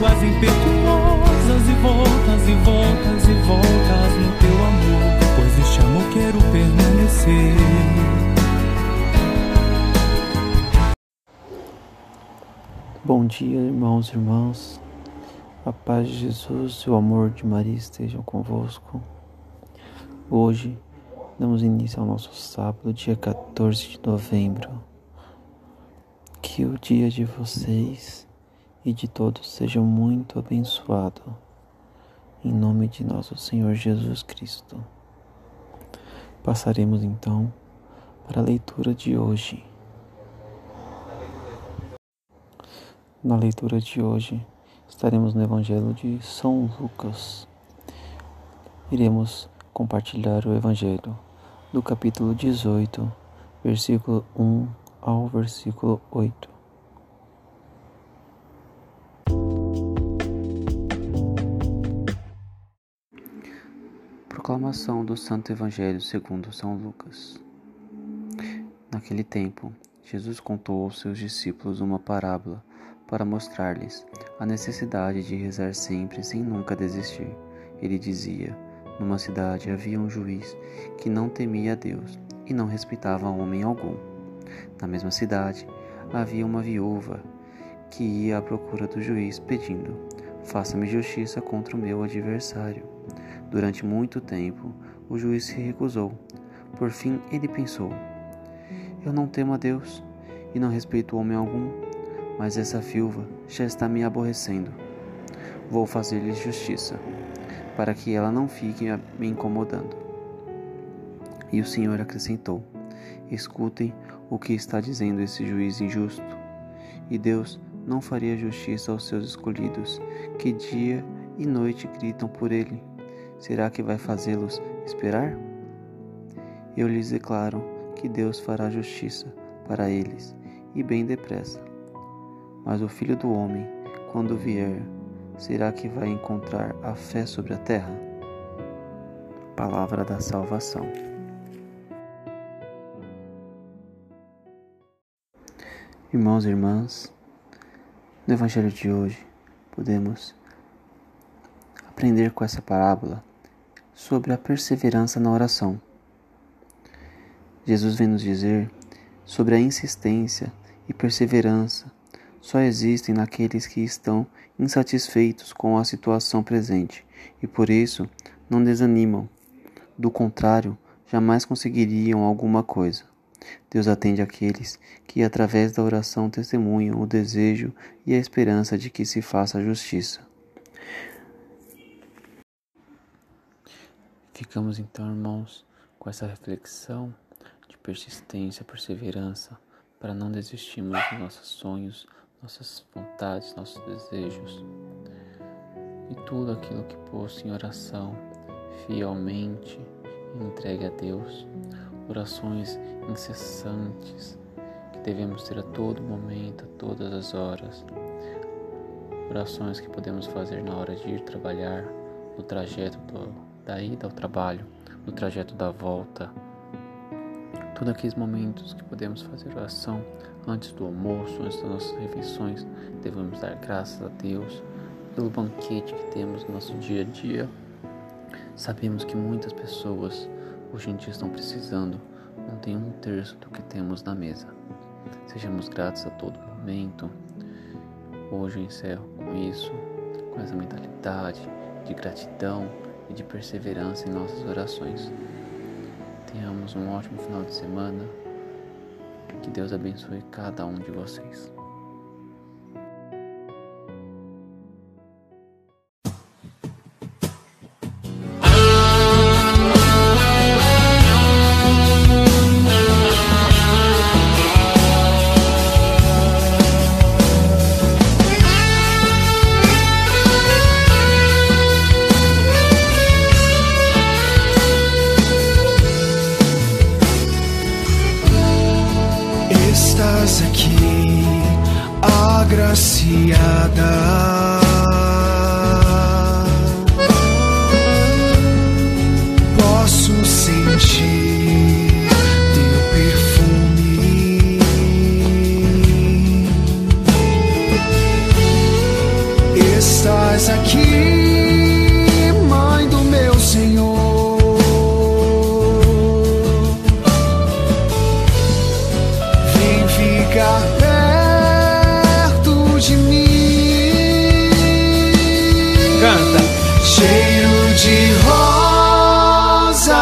Águas impetuosas e voltas e voltas e voltas no teu amor. Pois este amor quero permanecer. Bom dia, irmãos e irmãs. A paz de Jesus e o amor de Maria estejam convosco. Hoje damos início ao nosso sábado, dia 14 de novembro. Que o dia de vocês e de todos seja muito abençoado. Em nome de nosso Senhor Jesus Cristo. Passaremos então para a leitura de hoje. Na leitura de hoje, estaremos no Evangelho de São Lucas. Iremos compartilhar o Evangelho do capítulo 18, versículo 1 ao versículo 8. Proclamação do Santo Evangelho segundo São Lucas. Naquele tempo, Jesus contou aos seus discípulos uma parábola para mostrar-lhes a necessidade de rezar sempre sem nunca desistir. Ele dizia: Numa cidade havia um juiz que não temia a Deus e não respeitava homem algum. Na mesma cidade havia uma viúva que ia à procura do juiz pedindo: Faça-me justiça contra o meu adversário. Durante muito tempo, o juiz se recusou. Por fim, ele pensou: Eu não temo a Deus e não respeito homem algum mas essa viúva já está me aborrecendo. Vou fazer-lhe justiça, para que ela não fique me incomodando. E o Senhor acrescentou: Escutem o que está dizendo esse juiz injusto. E Deus não faria justiça aos seus escolhidos, que dia e noite gritam por ele. Será que vai fazê-los esperar? Eu lhes declaro que Deus fará justiça para eles, e bem depressa. Mas o filho do homem, quando vier, será que vai encontrar a fé sobre a terra? Palavra da salvação. Irmãos e irmãs, no Evangelho de hoje podemos aprender com essa parábola sobre a perseverança na oração. Jesus vem nos dizer sobre a insistência e perseverança só existem naqueles que estão insatisfeitos com a situação presente e por isso não desanimam. Do contrário, jamais conseguiriam alguma coisa. Deus atende aqueles que, através da oração, testemunham o desejo e a esperança de que se faça justiça. Ficamos então, irmãos, com essa reflexão de persistência, perseverança, para não desistirmos dos nossos sonhos, nossas vontades, nossos desejos. E tudo aquilo que pôs em oração fielmente entregue a Deus, orações incessantes que devemos ter a todo momento, a todas as horas, orações que podemos fazer na hora de ir trabalhar, no trajeto do, da ida ao trabalho, no trajeto da volta, todos aqueles momentos que podemos fazer oração antes do almoço, antes das nossas refeições, devemos dar graças a Deus pelo banquete que temos no nosso dia a dia. Sabemos que muitas pessoas hoje em dia estão precisando, não tem um terço do que temos na mesa. Sejamos gratos a todo momento Hoje eu encerro com isso, com essa mentalidade de gratidão e de perseverança em nossas orações. Tenhamos um ótimo final de semana. Que Deus abençoe cada um de vocês. Agraciada.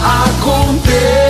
aconteça.